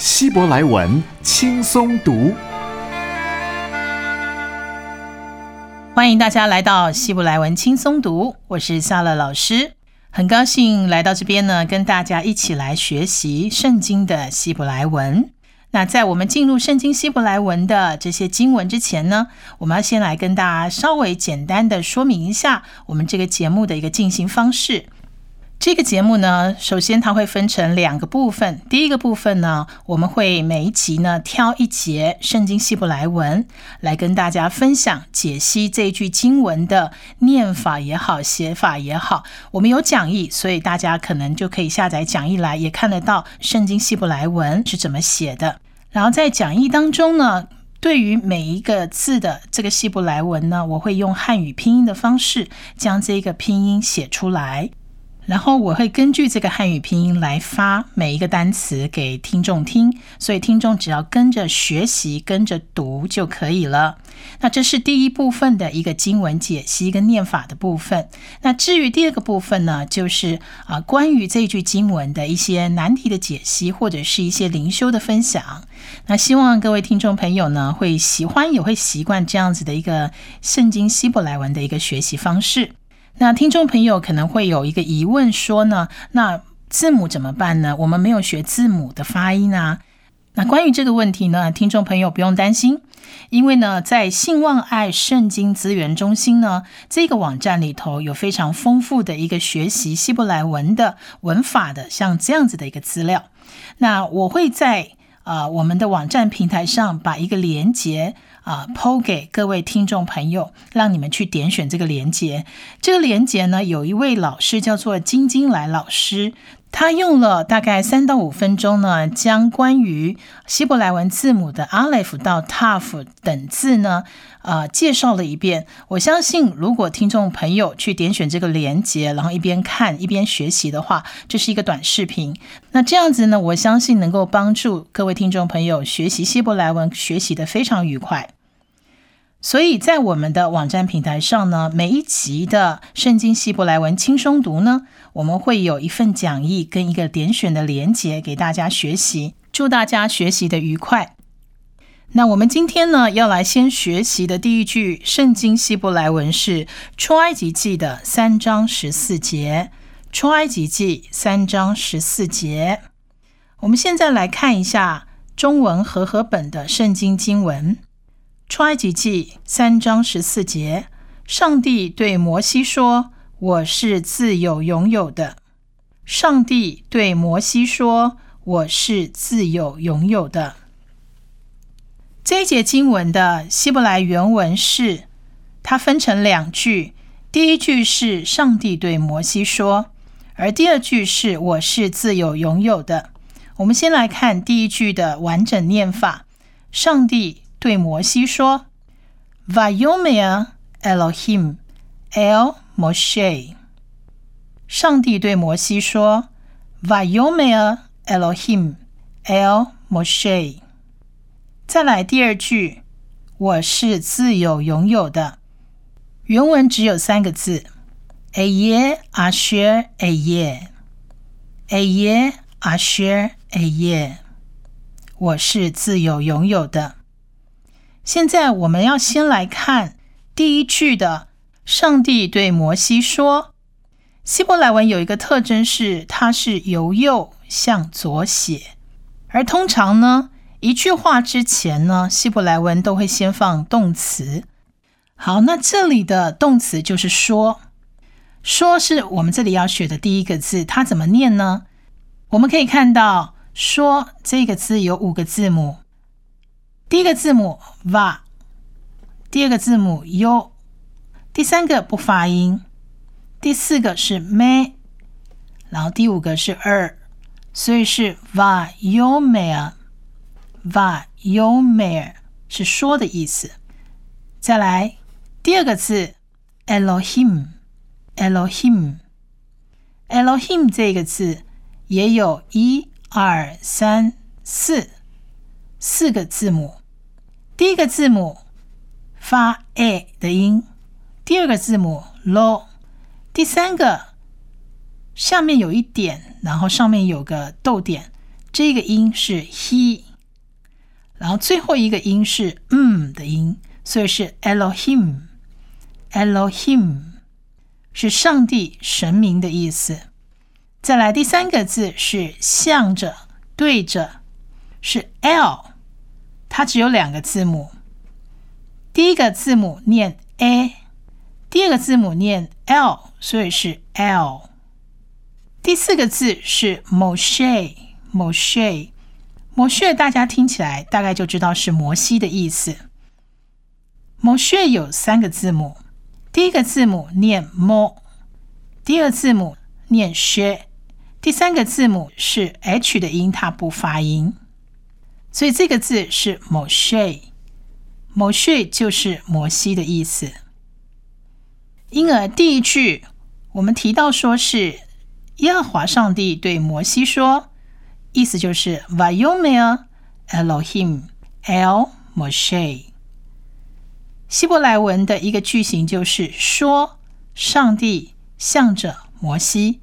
希伯来文轻松读。欢迎大家来到希伯来文轻松读，我是夏乐老师，很高兴来到这边呢，跟大家一起来学习圣经的希伯来文。那在我们进入圣经希伯来文的这些经文之前呢，我们要先来跟大家稍微简单的说明一下我们这个节目的一个进行方式。这个节目呢，首先它会分成两个部分。第一个部分呢，我们会每一集呢挑一节圣经希伯来文来跟大家分享解析这一句经文的念法也好，写法也好。我们有讲义，所以大家可能就可以下载讲义来，也看得到圣经希伯来文是怎么写的。然后在讲义当中呢，对于每一个字的这个希伯来文呢，我会用汉语拼音的方式将这个拼音写出来。然后我会根据这个汉语拼音来发每一个单词给听众听，所以听众只要跟着学习、跟着读就可以了。那这是第一部分的一个经文解析跟念法的部分。那至于第二个部分呢，就是啊关于这句经文的一些难题的解析，或者是一些灵修的分享。那希望各位听众朋友呢会喜欢，也会习惯这样子的一个圣经希伯来文的一个学习方式。那听众朋友可能会有一个疑问，说呢，那字母怎么办呢？我们没有学字母的发音啊。那关于这个问题呢，听众朋友不用担心，因为呢，在信望爱圣经资源中心呢这个网站里头有非常丰富的一个学习希伯来文的文法的像这样子的一个资料。那我会在啊我们的网站平台上把一个连接。啊，抛给各位听众朋友，让你们去点选这个连接。这个连接呢，有一位老师叫做金金来老师，他用了大概三到五分钟呢，将关于希伯来文字母的 Aleph 到 Taf 等字呢，呃，介绍了一遍。我相信，如果听众朋友去点选这个连接，然后一边看一边学习的话，这是一个短视频。那这样子呢，我相信能够帮助各位听众朋友学习希伯来文，学习的非常愉快。所以在我们的网站平台上呢，每一集的圣经希伯来文轻松读呢，我们会有一份讲义跟一个点选的连接给大家学习，祝大家学习的愉快。那我们今天呢，要来先学习的第一句圣经希伯来文是出埃及记的三章十四节，出埃及记三章十四节。我们现在来看一下中文和合本的圣经经文。出埃及记三章十四节，上帝对摩西说：“我是自有拥有的。”上帝对摩西说：“我是自有拥有的。”这一节经文的希伯来原文是，它分成两句，第一句是上帝对摩西说，而第二句是“我是自有拥有的”。我们先来看第一句的完整念法：上帝。对摩西说：“Vayomer Elohim El Moshe。”上帝对摩西说：“Vayomer Elohim El Moshe。”再来第二句：“我是自有拥有的。”原文只有三个字：“Aye Asher Aye，Aye Asher Aye。”我是自有拥有的。现在我们要先来看第一句的“上帝对摩西说”。希伯来文有一个特征是，它是由右向左写，而通常呢，一句话之前呢，希伯来文都会先放动词。好，那这里的动词就是“说”，“说”是我们这里要学的第一个字，它怎么念呢？我们可以看到“说”这个字有五个字母。第一个字母 va，第二个字母 yo，第三个不发音，第四个是 me，然后第五个是 er，所以是 va yo me，vayomer 是说的意思。再来第二个字 Elohim，Elohim，Elohim 这个字也有一二三四。四个字母。第一个字母发 a 的音，第二个字母 lo，第三个下面有一点，然后上面有个逗点，这个音是 he，然后最后一个音是嗯的音，所以是 Elohim，Elohim 是上帝、神明的意思。再来第三个字是向着、对着，是 l。它只有两个字母，第一个字母念 a，第二个字母念 l，所以是 l。第四个字是 Moshe，Moshe，Moshe，大家听起来大概就知道是摩西的意思。Moshe 有三个字母，第一个字母念 m，第二字母念 she，第三个字母是 h 的音，它不发音。所以这个字是 Moshe，Moshe 就是摩西的意思。因而第一句我们提到说是耶和华上帝对摩西说，意思就是 Vayomer Elohim El Moshe。希伯来文的一个句型就是说上帝向着摩西，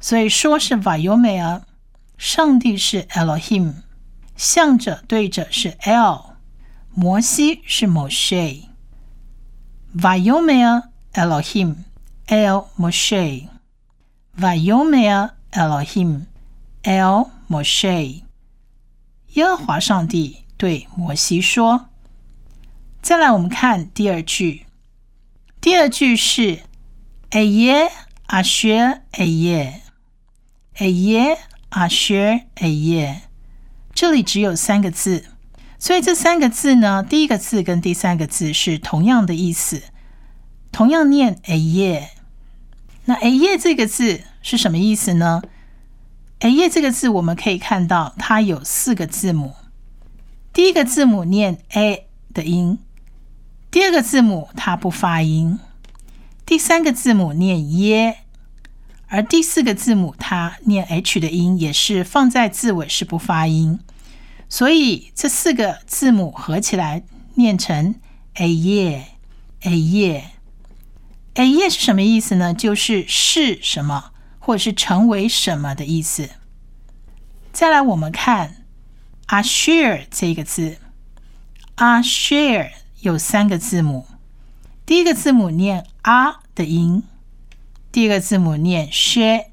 所以说是 Vayomer，上帝是 Elohim。向着对着是 L，摩西是 Moshe，Vayomer Elohim El Moshe，Vayomer Elohim El Moshe，耶和华上帝对摩西说。再来，我们看第二句，第二句是 A 耶阿薛 A 耶 A 耶阿薛 A 耶。这里只有三个字，所以这三个字呢，第一个字跟第三个字是同样的意思，同样念 a 耶。那 a 耶这个字是什么意思呢？a 耶这个字我们可以看到它有四个字母，第一个字母念 a 的音，第二个字母它不发音，第三个字母念耶。而第四个字母它念 h 的音也是放在字尾是不发音，所以这四个字母合起来念成 a 耶 a 耶 a 耶是什么意思呢？就是是什么或者是成为什么的意思。再来我们看 a share 这个字，a share 有三个字母，第一个字母念 a 的音。第二个字母念 she，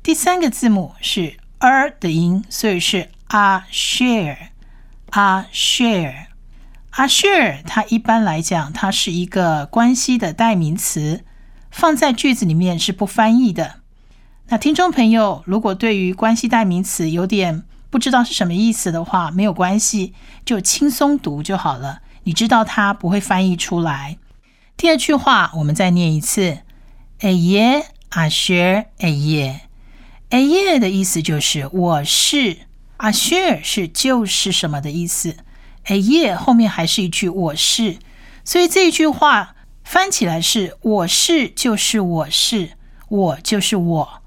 第三个字母是 er 的音，所以是 a share a share a share。它一般来讲，它是一个关系的代名词，放在句子里面是不翻译的。那听众朋友，如果对于关系代名词有点不知道是什么意思的话，没有关系，就轻松读就好了。你知道它不会翻译出来。第二句话，我们再念一次。A 耶阿薛 A 耶 A 耶的意思就是我是阿薛是就是什么的意思。A 耶后面还是一句我是，所以这句话翻起来是我是就是我是我就是我。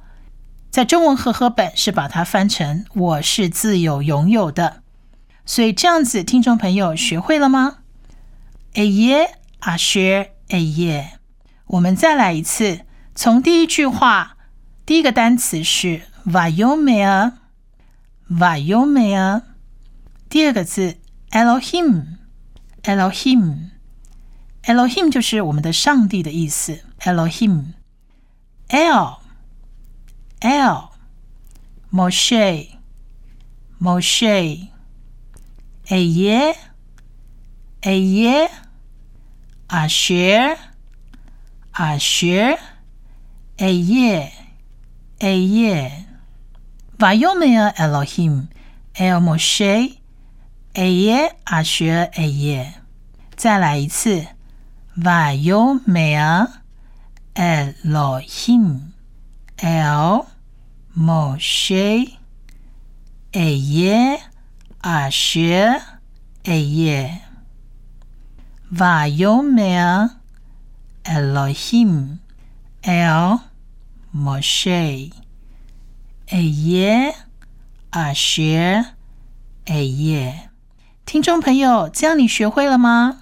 在中文和合本是把它翻成我是自由拥有的。所以这样子，听众朋友学会了吗？A 耶阿薛 A 耶。我们再来一次，从第一句话，第一个单词是 vayomer，vayomer，第二个字 Elohim，Elohim，Elohim 就是我们的上帝的意思，L，L，Moshe，Moshe，A 耶，A 耶，Asher。A 耶，A 耶，Vayomer Elohim El Moshe，A 耶阿学 A 耶，再来一次，Vayomer Elohim El Moshe，A 耶阿学艾耶，Vayomer Elohim El Moshe 艾耶阿学艾耶。听众朋友，这样你学会了吗？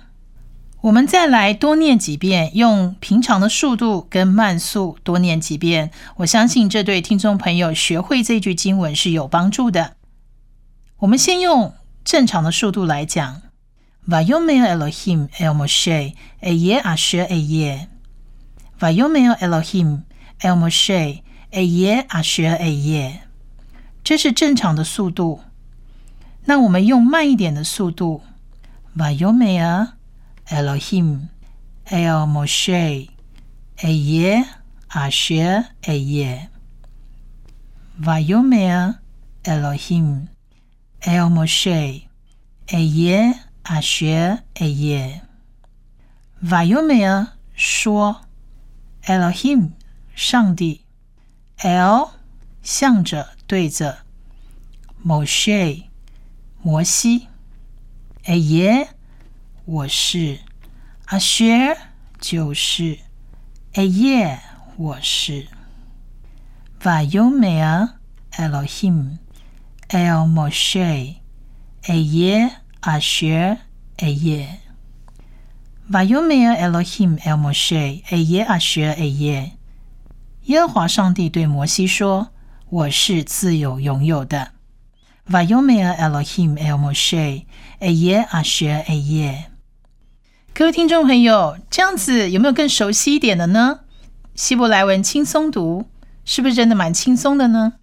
我们再来多念几遍，用平常的速度跟慢速多念几遍。我相信这对听众朋友学会这句经文是有帮助的。我们先用正常的速度来讲：Vayomer Elohim El Moshe Eye Asher Eye。Vayomer Elohim El Moshe Eye Asher Eye。这是正常的速度。那我们用慢一点的速度：Vayomer。Elohim El Moshe Eye Asher Eye Vayomer Elohim El Moshe Eye Asher Eye Vayomer 说 Elohim 上帝 El 向着对着 Moshe 摩西 Eye 我是阿薛，就是哎耶，我是。Vayomer Elohim El Moshe a year 耶阿薛哎耶。Vayomer Elohim El Moshe 哎耶阿薛哎耶。耶和华上帝对摩西说：“我是自由拥有的。” Vayomer Elohim El Moshe 哎耶阿薛哎耶。各位听众朋友，这样子有没有更熟悉一点的呢？希伯来文轻松读，是不是真的蛮轻松的呢？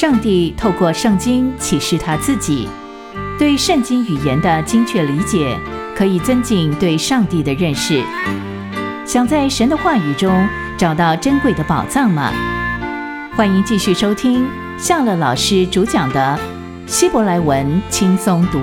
上帝透过圣经启示他自己，对圣经语言的精确理解，可以增进对上帝的认识。想在神的话语中找到珍贵的宝藏吗？欢迎继续收听夏乐老师主讲的。希伯来文轻松读。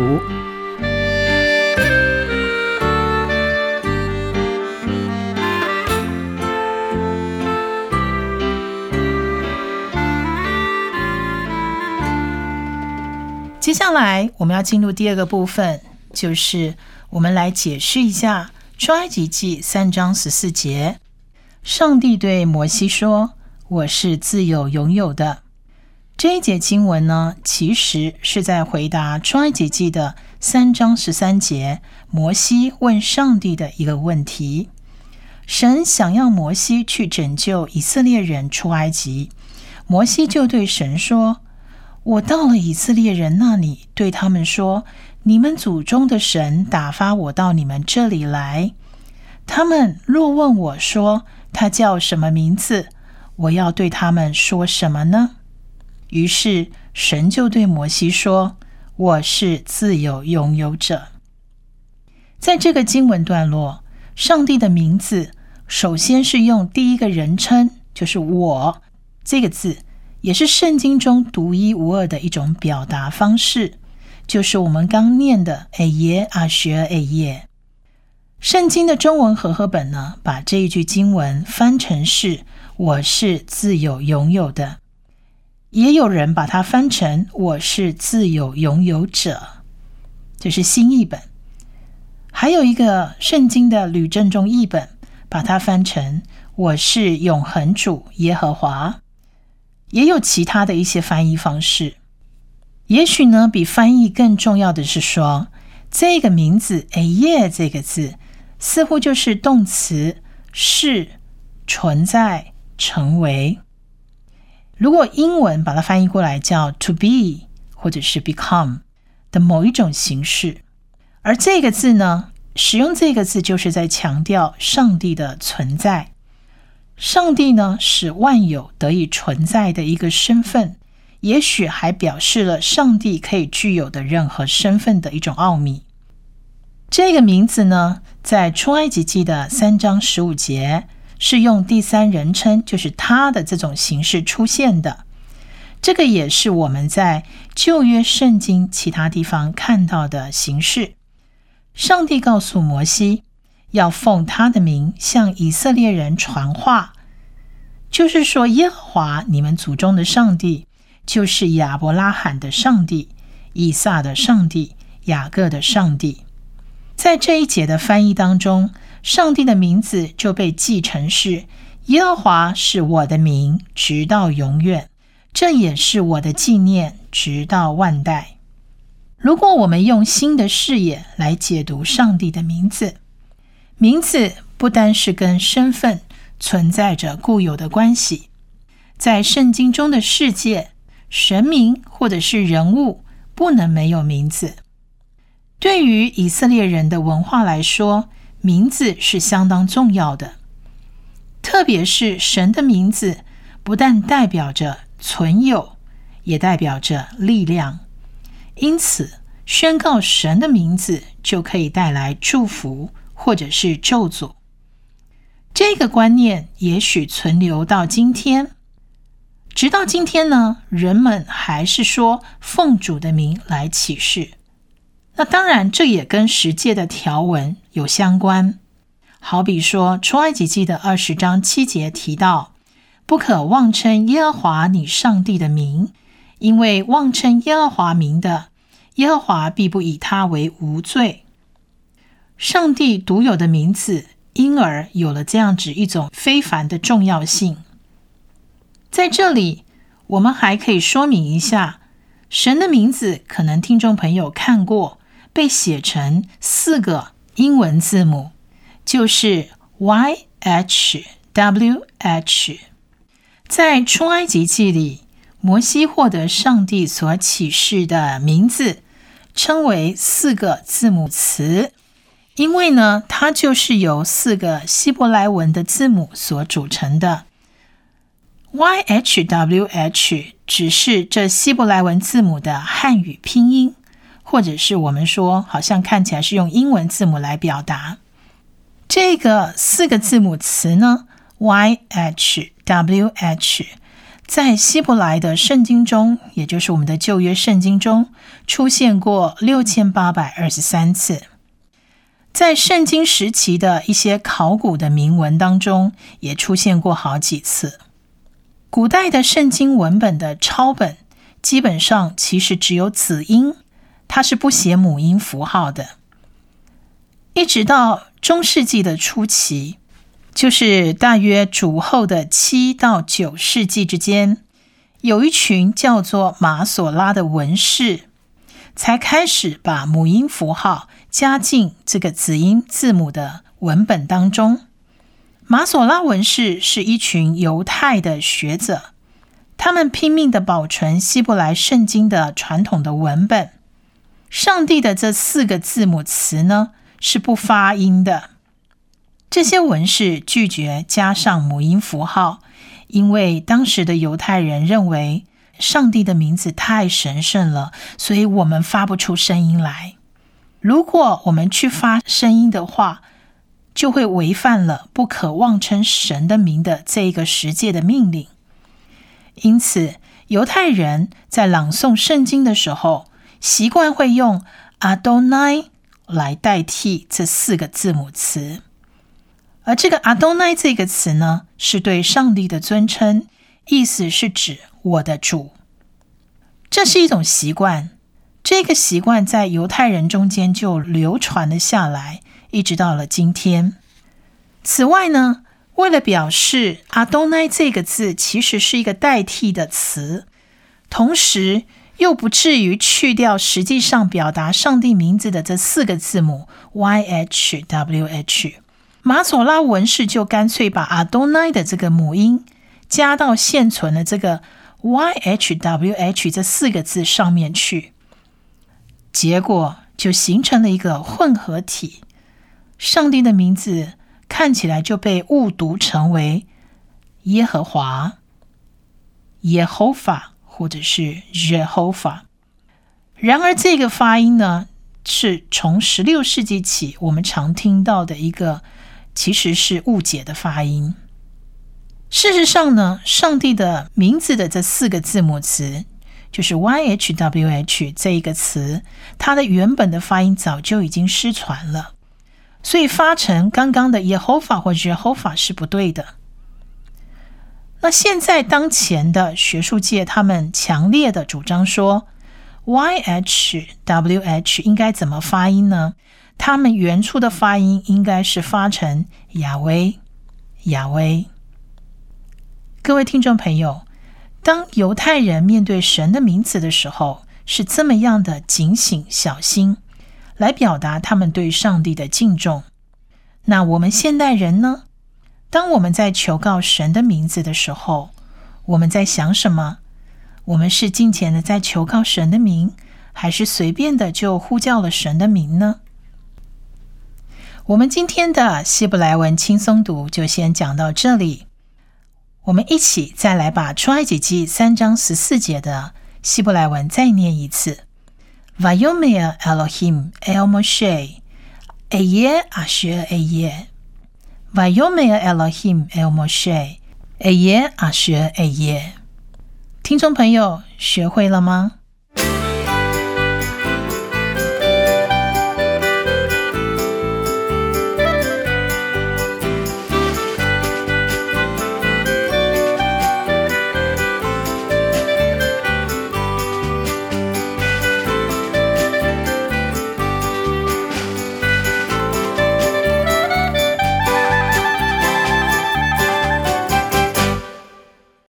接下来我们要进入第二个部分，就是我们来解释一下《出埃及记》三章十四节。上帝对摩西说：“我是自由拥有的。”这一节经文呢，其实是在回答出埃及记的三章十三节，摩西问上帝的一个问题。神想要摩西去拯救以色列人出埃及，摩西就对神说：“我到了以色列人那里，对他们说：你们祖宗的神打发我到你们这里来。他们若问我说他叫什么名字，我要对他们说什么呢？”于是神就对摩西说：“我是自由拥有者。”在这个经文段落，上帝的名字首先是用第一个人称，就是“我”这个字，也是圣经中独一无二的一种表达方式，就是我们刚念的“哎耶阿学哎耶”。圣经的中文和合本呢，把这一句经文翻成是“我是自有拥有的”。也有人把它翻成“我是自有拥有者”，这是新译本。还有一个圣经的吕正中译本，把它翻成“我是永恒主耶和华”。也有其他的一些翻译方式。也许呢，比翻译更重要的是说，这个名字“哎耶”这个字，似乎就是动词“是”存在、成为。如果英文把它翻译过来叫 “to be” 或者是 “become” 的某一种形式，而这个字呢，使用这个字就是在强调上帝的存在。上帝呢，使万有得以存在的一个身份，也许还表示了上帝可以具有的任何身份的一种奥秘。这个名字呢，在出埃及记的三章十五节。是用第三人称，就是他的这种形式出现的。这个也是我们在旧约圣经其他地方看到的形式。上帝告诉摩西，要奉他的名向以色列人传话，就是说，耶和华你们祖宗的上帝，就是亚伯拉罕的上帝、以撒的上帝、雅各的上帝。在这一节的翻译当中，上帝的名字就被记成是耶和华是我的名，直到永远。这也是我的纪念，直到万代。如果我们用新的视野来解读上帝的名字，名字不单是跟身份存在着固有的关系，在圣经中的世界，神明或者是人物不能没有名字。对于以色列人的文化来说，名字是相当重要的，特别是神的名字，不但代表着。存有也代表着力量，因此宣告神的名字就可以带来祝福或者是咒诅。这个观念也许存留到今天，直到今天呢，人们还是说奉主的名来启示。那当然，这也跟十诫的条文有相关。好比说，出埃及记的二十章七节提到。不可妄称耶和华你上帝的名，因为妄称耶和华名的，耶和华必不以他为无罪。上帝独有的名字，因而有了这样子一种非凡的重要性。在这里，我们还可以说明一下，神的名字可能听众朋友看过，被写成四个英文字母，就是 Y H W H。在出埃及记里，摩西获得上帝所启示的名字，称为四个字母词，因为呢，它就是由四个希伯来文的字母所组成的。Y H W H 只是这希伯来文字母的汉语拼音，或者是我们说，好像看起来是用英文字母来表达。这个四个字母词呢？Y H W H，在希伯来的圣经中，也就是我们的旧约圣经中，出现过六千八百二十三次。在圣经时期的一些考古的铭文当中，也出现过好几次。古代的圣经文本的抄本，基本上其实只有子音，它是不写母音符号的。一直到中世纪的初期。就是大约主后的七到九世纪之间，有一群叫做马索拉的文士，才开始把母音符号加进这个子音字母的文本当中。马索拉文士是一群犹太的学者，他们拼命的保存希伯来圣经的传统的文本。上帝的这四个字母词呢，是不发音的。这些文士拒绝加上母音符号，因为当时的犹太人认为上帝的名字太神圣了，所以我们发不出声音来。如果我们去发声音的话，就会违反了不可妄称神的名的这一个十诫的命令。因此，犹太人在朗诵圣经的时候，习惯会用 Adonai 来代替这四个字母词。而这个阿多奈这个词呢，是对上帝的尊称，意思是指我的主。这是一种习惯，这个习惯在犹太人中间就流传了下来，一直到了今天。此外呢，为了表示阿东奈这个字其实是一个代替的词，同时又不至于去掉实际上表达上帝名字的这四个字母 Y H W H。马索拉文士就干脆把阿多奈的这个母音加到现存的这个 Y H W H 这四个字上面去，结果就形成了一个混合体。上帝的名字看起来就被误读成为耶和华、耶和法或者是耶和法。然而，这个发音呢，是从十六世纪起我们常听到的一个。其实是误解的发音。事实上呢，上帝的名字的这四个字母词，就是 Y H W H 这一个词，它的原本的发音早就已经失传了，所以发成刚刚的 Yehovah 或 Jehovah 是不对的。那现在当前的学术界，他们强烈的主张说，Y H W H 应该怎么发音呢？他们原初的发音应该是发成亚威，亚威。各位听众朋友，当犹太人面对神的名字的时候，是这么样的警醒小心，来表达他们对上帝的敬重。那我们现代人呢？当我们在求告神的名字的时候，我们在想什么？我们是敬虔的在求告神的名，还是随便的就呼叫了神的名呢？我们今天的希伯来文轻松读就先讲到这里。我们一起再来把出埃及记三章十四节的希伯来文再念一次：Vayomer Elohim El Moshe Eye Asher Aye。Vayomer Elohim El Moshe Eye Asher Aye。听众朋友，学会了吗？